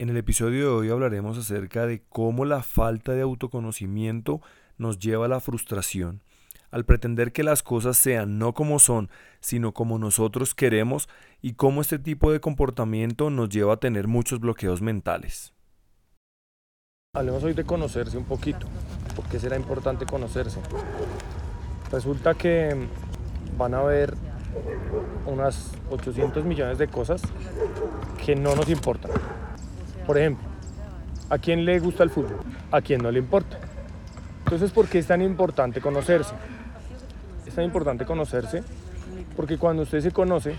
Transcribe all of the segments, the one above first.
En el episodio de hoy hablaremos acerca de cómo la falta de autoconocimiento nos lleva a la frustración. Al pretender que las cosas sean no como son, sino como nosotros queremos, y cómo este tipo de comportamiento nos lleva a tener muchos bloqueos mentales. Hablemos hoy de conocerse un poquito. ¿Por qué será importante conocerse? Resulta que van a haber unas 800 millones de cosas que no nos importan. Por ejemplo, ¿a quién le gusta el fútbol? ¿A quién no le importa? Entonces, ¿por qué es tan importante conocerse? Es tan importante conocerse porque cuando usted se conoce,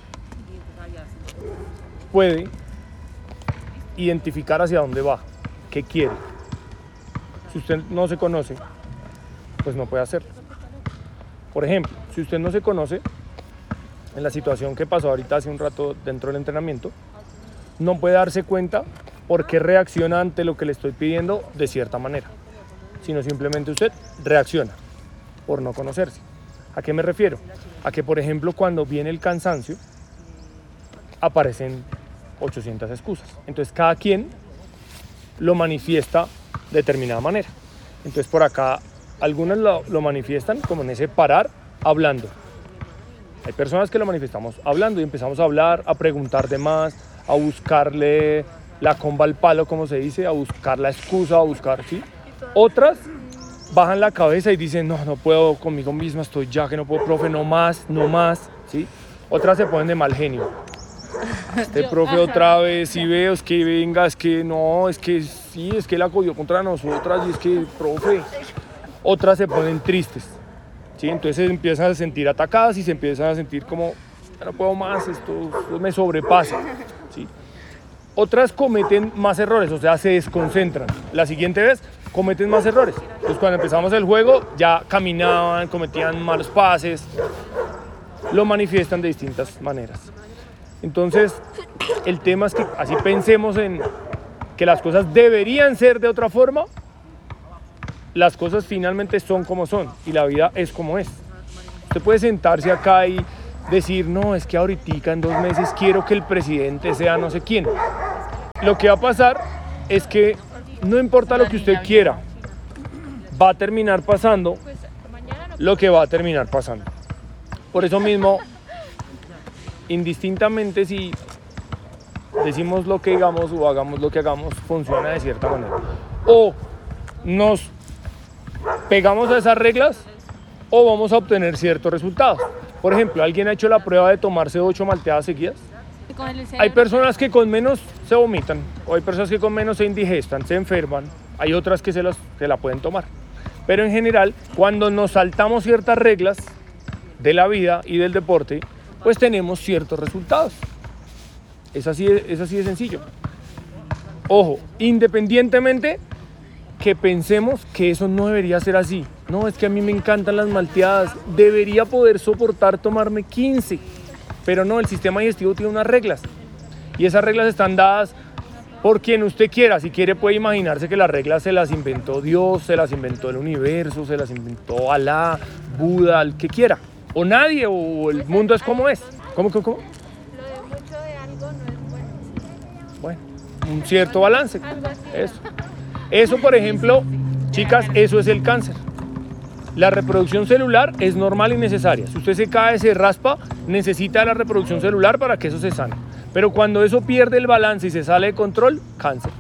puede identificar hacia dónde va, qué quiere. Si usted no se conoce, pues no puede hacerlo. Por ejemplo, si usted no se conoce, en la situación que pasó ahorita hace un rato dentro del entrenamiento, no puede darse cuenta por qué reacciona ante lo que le estoy pidiendo de cierta manera, sino simplemente usted reacciona por no conocerse. ¿A qué me refiero? A que, por ejemplo, cuando viene el cansancio, aparecen 800 excusas. Entonces, cada quien lo manifiesta de determinada manera. Entonces, por acá, algunos lo, lo manifiestan como en ese parar hablando. Hay personas que lo manifestamos hablando y empezamos a hablar, a preguntar de más, a buscarle la comba al palo, como se dice, a buscar la excusa, a buscar, ¿sí? Otras bajan la cabeza y dicen, no, no puedo conmigo misma, estoy ya, que no puedo, profe, no más, no más, ¿sí? Otras se ponen de mal genio. Este profe otra vez, si veo, es que venga, es que no, es que sí, es que la cogió contra nosotras y es que, profe. Otras se ponen tristes, ¿sí? Entonces se empiezan a sentir atacadas y se empiezan a sentir como, no puedo más, esto, esto me sobrepasa. Otras cometen más errores, o sea, se desconcentran. La siguiente vez cometen más errores. Entonces cuando empezamos el juego ya caminaban, cometían malos pases, lo manifiestan de distintas maneras. Entonces, el tema es que así pensemos en que las cosas deberían ser de otra forma, las cosas finalmente son como son y la vida es como es. Usted puede sentarse acá y decir, no, es que ahorita en dos meses quiero que el presidente sea no sé quién. Lo que va a pasar es que no importa lo que usted quiera, va a terminar pasando lo que va a terminar pasando. Por eso mismo, indistintamente si decimos lo que digamos o hagamos lo que hagamos, funciona de cierta manera. O nos pegamos a esas reglas o vamos a obtener ciertos resultados. Por ejemplo, ¿alguien ha hecho la prueba de tomarse ocho malteadas seguidas? Hay personas que con menos se vomitan, o hay personas que con menos se indigestan, se enferman, hay otras que se, las, se la pueden tomar. Pero en general, cuando nos saltamos ciertas reglas de la vida y del deporte, pues tenemos ciertos resultados. Es así, es así de sencillo. Ojo, independientemente que pensemos que eso no debería ser así. No, es que a mí me encantan las malteadas. Debería poder soportar tomarme 15. Pero no, el sistema digestivo tiene unas reglas. Y esas reglas están dadas por quien usted quiera. Si quiere puede imaginarse que las reglas se las inventó Dios, se las inventó el universo, se las inventó Alá, Buda, el que quiera. O nadie, o el mundo es como es. ¿Cómo, cómo, cómo? Lo de mucho de algo no es bueno. Bueno, un cierto balance. Eso. Eso, por ejemplo, chicas, eso es el cáncer. La reproducción celular es normal y necesaria. Si usted se cae, se raspa, necesita la reproducción celular para que eso se sane. Pero cuando eso pierde el balance y se sale de control, cáncer.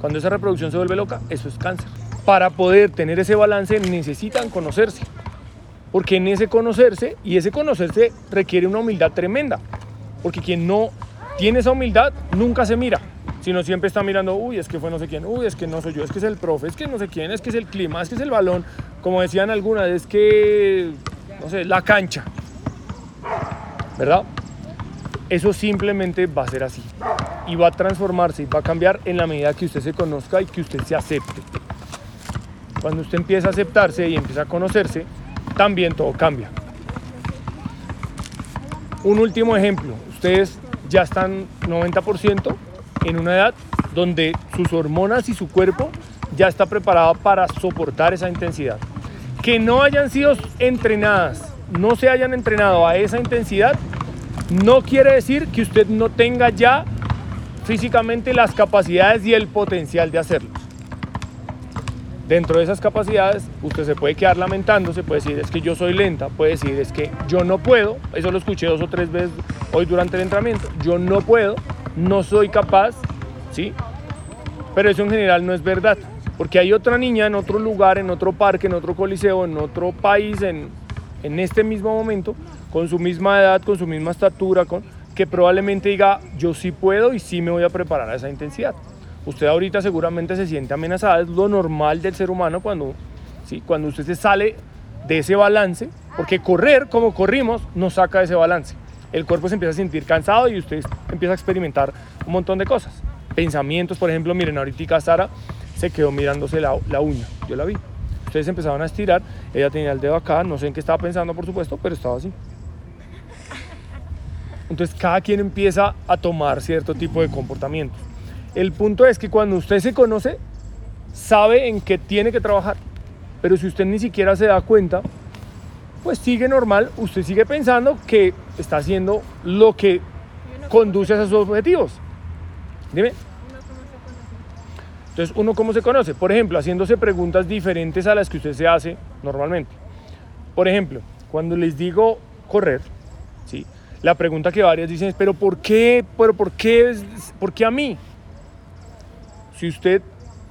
Cuando esa reproducción se vuelve loca, eso es cáncer. Para poder tener ese balance necesitan conocerse. Porque en ese conocerse, y ese conocerse requiere una humildad tremenda. Porque quien no tiene esa humildad nunca se mira sino siempre está mirando, uy, es que fue no sé quién, uy, es que no soy yo, es que es el profe, es que no sé quién, es que es el clima, es que es el balón, como decían algunas, es que, no sé, la cancha, ¿verdad? Eso simplemente va a ser así y va a transformarse y va a cambiar en la medida que usted se conozca y que usted se acepte. Cuando usted empieza a aceptarse y empieza a conocerse, también todo cambia. Un último ejemplo, ustedes ya están 90% en una edad donde sus hormonas y su cuerpo ya está preparado para soportar esa intensidad. Que no hayan sido entrenadas, no se hayan entrenado a esa intensidad, no quiere decir que usted no tenga ya físicamente las capacidades y el potencial de hacerlo. Dentro de esas capacidades, usted se puede quedar lamentando, se puede decir es que yo soy lenta, puede decir es que yo no puedo, eso lo escuché dos o tres veces hoy durante el entrenamiento, yo no puedo, no soy capaz, ¿sí? Pero eso en general no es verdad, porque hay otra niña en otro lugar, en otro parque, en otro coliseo, en otro país, en, en este mismo momento, con su misma edad, con su misma estatura, con, que probablemente diga, yo sí puedo y sí me voy a preparar a esa intensidad. Usted ahorita seguramente se siente amenazada, es lo normal del ser humano cuando, ¿sí? cuando usted se sale de ese balance, porque correr como corrimos nos saca de ese balance. El cuerpo se empieza a sentir cansado y usted empieza a experimentar un montón de cosas. Pensamientos, por ejemplo, miren, ahorita Sara se quedó mirándose la, uña, yo la vi. Ustedes empezaban a estirar, ella tenía el dedo acá, no sé en qué estaba pensando, por supuesto, pero estaba así. Entonces cada quien empieza a tomar cierto tipo de comportamientos. El punto es que cuando usted se conoce, sabe en qué tiene que trabajar. Pero si usted ni siquiera se da cuenta, pues sigue normal, usted sigue pensando que está haciendo lo que conduce a sus objetivos. Dime. Entonces, ¿uno cómo se conoce? Por ejemplo, haciéndose preguntas diferentes a las que usted se hace normalmente. Por ejemplo, cuando les digo correr, ¿sí? la pregunta que varias dicen es, ¿pero por qué? ¿Pero por qué? ¿Por qué a mí? Si usted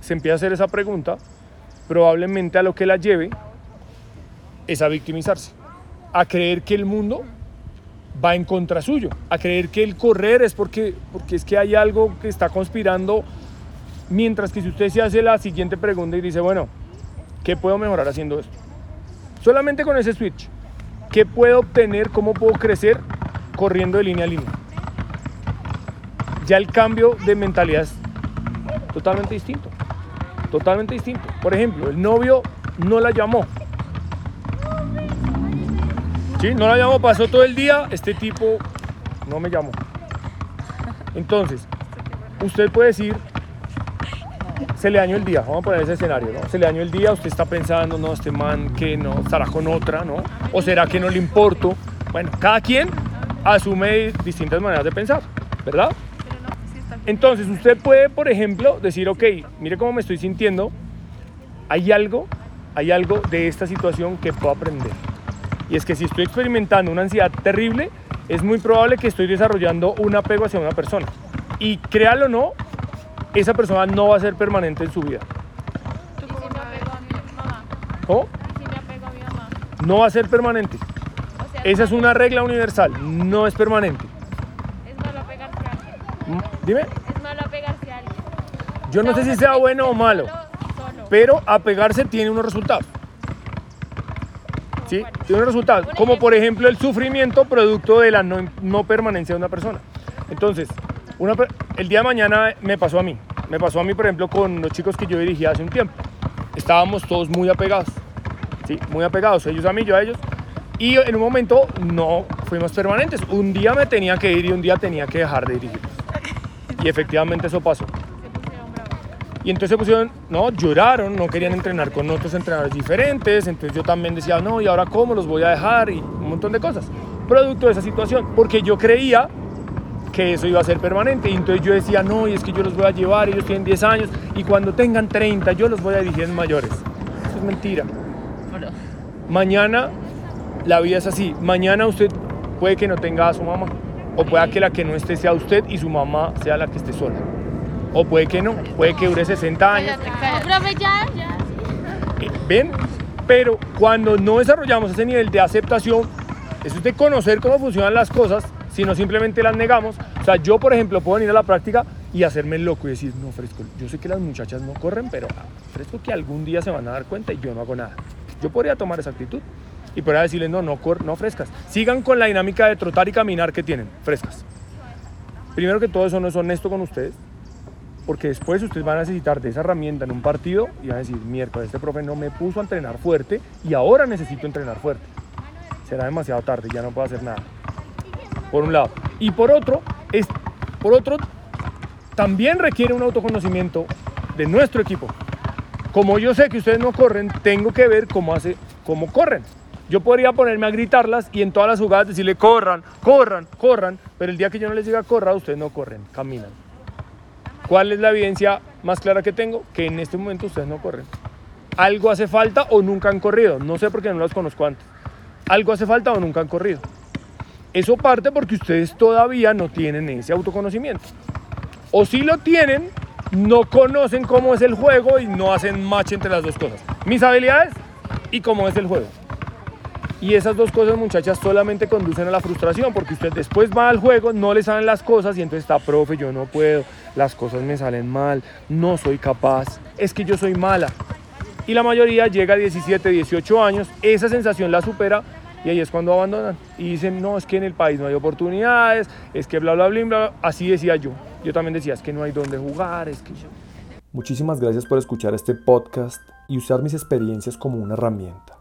se empieza a hacer esa pregunta, probablemente a lo que la lleve es a victimizarse, a creer que el mundo va en contra suyo, a creer que el correr es porque, porque es que hay algo que está conspirando, mientras que si usted se hace la siguiente pregunta y dice, bueno, ¿qué puedo mejorar haciendo esto? Solamente con ese switch, ¿qué puedo obtener? ¿Cómo puedo crecer corriendo de línea a línea? Ya el cambio de mentalidad es totalmente distinto. Totalmente distinto. Por ejemplo, el novio no la llamó. Sí, no la llamó, pasó todo el día, este tipo no me llamó. Entonces, usted puede decir, se le dañó el día, vamos a poner ese escenario, ¿no? Se le dañó el día, usted está pensando, no, este man que no, estará con otra, ¿no? O será que no le importo. Bueno, cada quien asume distintas maneras de pensar, ¿verdad? Entonces usted puede, por ejemplo, decir, ok, mire cómo me estoy sintiendo, hay algo, hay algo de esta situación que puedo aprender. Y es que si estoy experimentando una ansiedad terrible, es muy probable que estoy desarrollando un apego hacia una persona. Y créalo o no, esa persona no va a ser permanente en su vida. ¿Y si me apego a mi mamá? ¿Y si me apego a mi mamá? No va a ser permanente. O sea, Esa es una regla universal, no es permanente. es malo apegarse a alguien. Mm, Dime, Es malo apegarse a alguien. yo no sé si sea bueno o malo, solo. pero apegarse tiene unos resultados. ¿Sí? Tiene un resultado, Un como por ejemplo el sufrimiento producto de la no, no permanencia de una persona. Entonces, una el día de mañana me pasó a mí, me pasó a mí por ejemplo con los chicos que yo dirigía hace un tiempo. Estábamos todos muy apegados, ¿sí? muy apegados, ellos a mí, yo a ellos. Y en un momento no fuimos permanentes. Un día me tenía que ir y un día tenía que dejar de dirigir. Y efectivamente eso pasó. Y entonces se pusieron, no, lloraron, no querían entrenar con otros entrenadores diferentes. Entonces yo también decía, no, ¿y ahora cómo los voy a dejar? Y un montón de cosas. Producto de esa situación, porque yo creía que eso iba a ser permanente. Y entonces yo decía, no, y es que yo los voy a llevar, ellos tienen 10 años, y cuando tengan 30, yo los voy a dirigir en mayores. Eso es mentira. Mañana la vida es así. Mañana usted puede que no tenga a su mamá. O pueda que la que no esté sea usted y su mamá sea la que esté sola. O puede que no. Puede que dure 60 años. Ya. Eh, ¿Ven? Pero cuando no desarrollamos ese nivel de aceptación, eso es de conocer cómo funcionan las cosas, sino simplemente las negamos. O sea, yo, por ejemplo, puedo venir a la práctica y hacerme loco y decir, no, Fresco, yo sé que las muchachas no corren, pero Fresco que algún día se van a dar cuenta y yo no hago nada. Yo podría tomar esa actitud y podría decirles, no, no, cor- no frescas. Sigan con la dinámica de trotar y caminar que tienen, frescas. Primero que todo, eso no es honesto con ustedes, porque después ustedes van a necesitar de esa herramienta en un partido y van a decir, miércoles, este profe no me puso a entrenar fuerte y ahora necesito entrenar fuerte. Será demasiado tarde, ya no puedo hacer nada. Por un lado. Y por otro, es, por otro, también requiere un autoconocimiento de nuestro equipo. Como yo sé que ustedes no corren, tengo que ver cómo, hace, cómo corren. Yo podría ponerme a gritarlas y en todas las jugadas decirle corran, corran, corran, pero el día que yo no les diga corra, ustedes no corren, caminan. ¿Cuál es la evidencia más clara que tengo? Que en este momento ustedes no corren. Algo hace falta o nunca han corrido. No sé por qué no los conozco antes. Algo hace falta o nunca han corrido. Eso parte porque ustedes todavía no tienen ese autoconocimiento. O si lo tienen, no conocen cómo es el juego y no hacen match entre las dos cosas. Mis habilidades y cómo es el juego. Y esas dos cosas, muchachas, solamente conducen a la frustración, porque usted después va al juego, no le salen las cosas y entonces está, profe, yo no puedo, las cosas me salen mal, no soy capaz, es que yo soy mala. Y la mayoría llega a 17, 18 años, esa sensación la supera y ahí es cuando abandonan. Y dicen, no, es que en el país no hay oportunidades, es que bla, bla, bla, bla. Así decía yo. Yo también decía, es que no hay dónde jugar, es que. Muchísimas gracias por escuchar este podcast y usar mis experiencias como una herramienta.